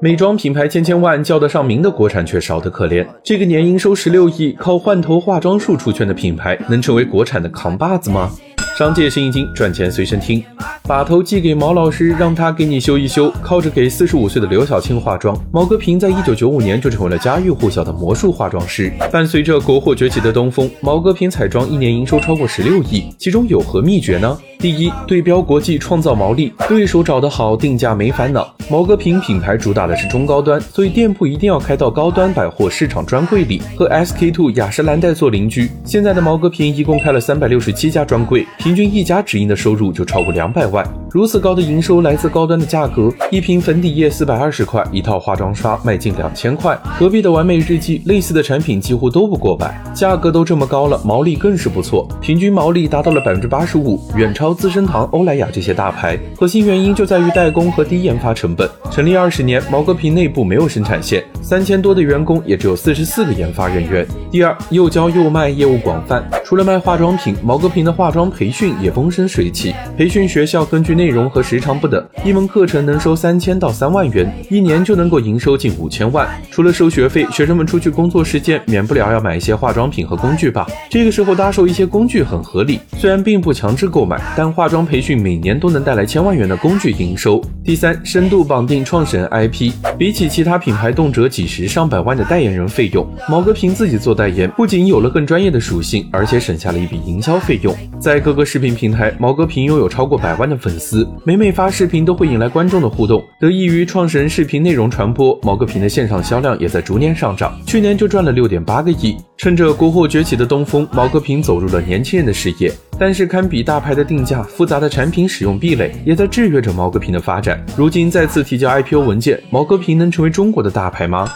美妆品牌千千万叫得上名的国产却少得可怜。这个年营收十六亿、靠换头化妆术出圈的品牌，能成为国产的扛把子吗？商界生意经，赚钱随身听。把头寄给毛老师，让他给你修一修。靠着给四十五岁的刘晓庆化妆，毛戈平在一九九五年就成为了家喻户晓的魔术化妆师。伴随着国货崛起的东风，毛戈平彩妆一年营收超过十六亿，其中有何秘诀呢？第一，对标国际，创造毛利，对手找得好，定价没烦恼。毛戈平品牌主打的是中高端，所以店铺一定要开到高端百货市场专柜里，和 SK two 雅诗兰黛做邻居。现在的毛戈平一共开了三百六十七家专柜，平均一家直营的收入就超过两百万。如此高的营收来自高端的价格，一瓶粉底液四百二十块，一套化妆刷卖近两千块。隔壁的完美日记类似的产品几乎都不过百，价格都这么高了，毛利更是不错，平均毛利达到了百分之八十五，远超资生堂、欧莱雅这些大牌。核心原因就在于代工和低研发成本。成立二十年，毛戈平内部没有生产线，三千多的员工也只有四十四个研发人员。第二，又教又卖，业务广泛。除了卖化妆品，毛戈平的化妆培训也风生水起。培训学校根据内容和时长不等，一门课程能收三千到三万元，一年就能够营收近五千万。除了收学费，学生们出去工作时间免不了要买一些化妆品和工具吧？这个时候搭售一些工具很合理，虽然并不强制购买，但化妆培训每年都能带来千万元的工具营收。第三，深度绑定创始人 IP，比起其他品牌动辄几十上百万的代言人费用，毛戈平自己做代言不仅有了更专业的属性，而且省下了一笔营销费用。在各个视频平台，毛戈平拥有超过百万的粉丝，每每发视频都会引来观众的互动。得益于创始人视频内容传播，毛戈平的线上销量也在逐年上涨，去年就赚了六点八个亿。趁着国货崛起的东风，毛戈平走入了年轻人的视野。但是堪比大牌的定价，复杂的产品使用壁垒也在制约着毛戈平的发展。如今再次提交 IPO 文件，毛戈平能成为中国的大牌吗？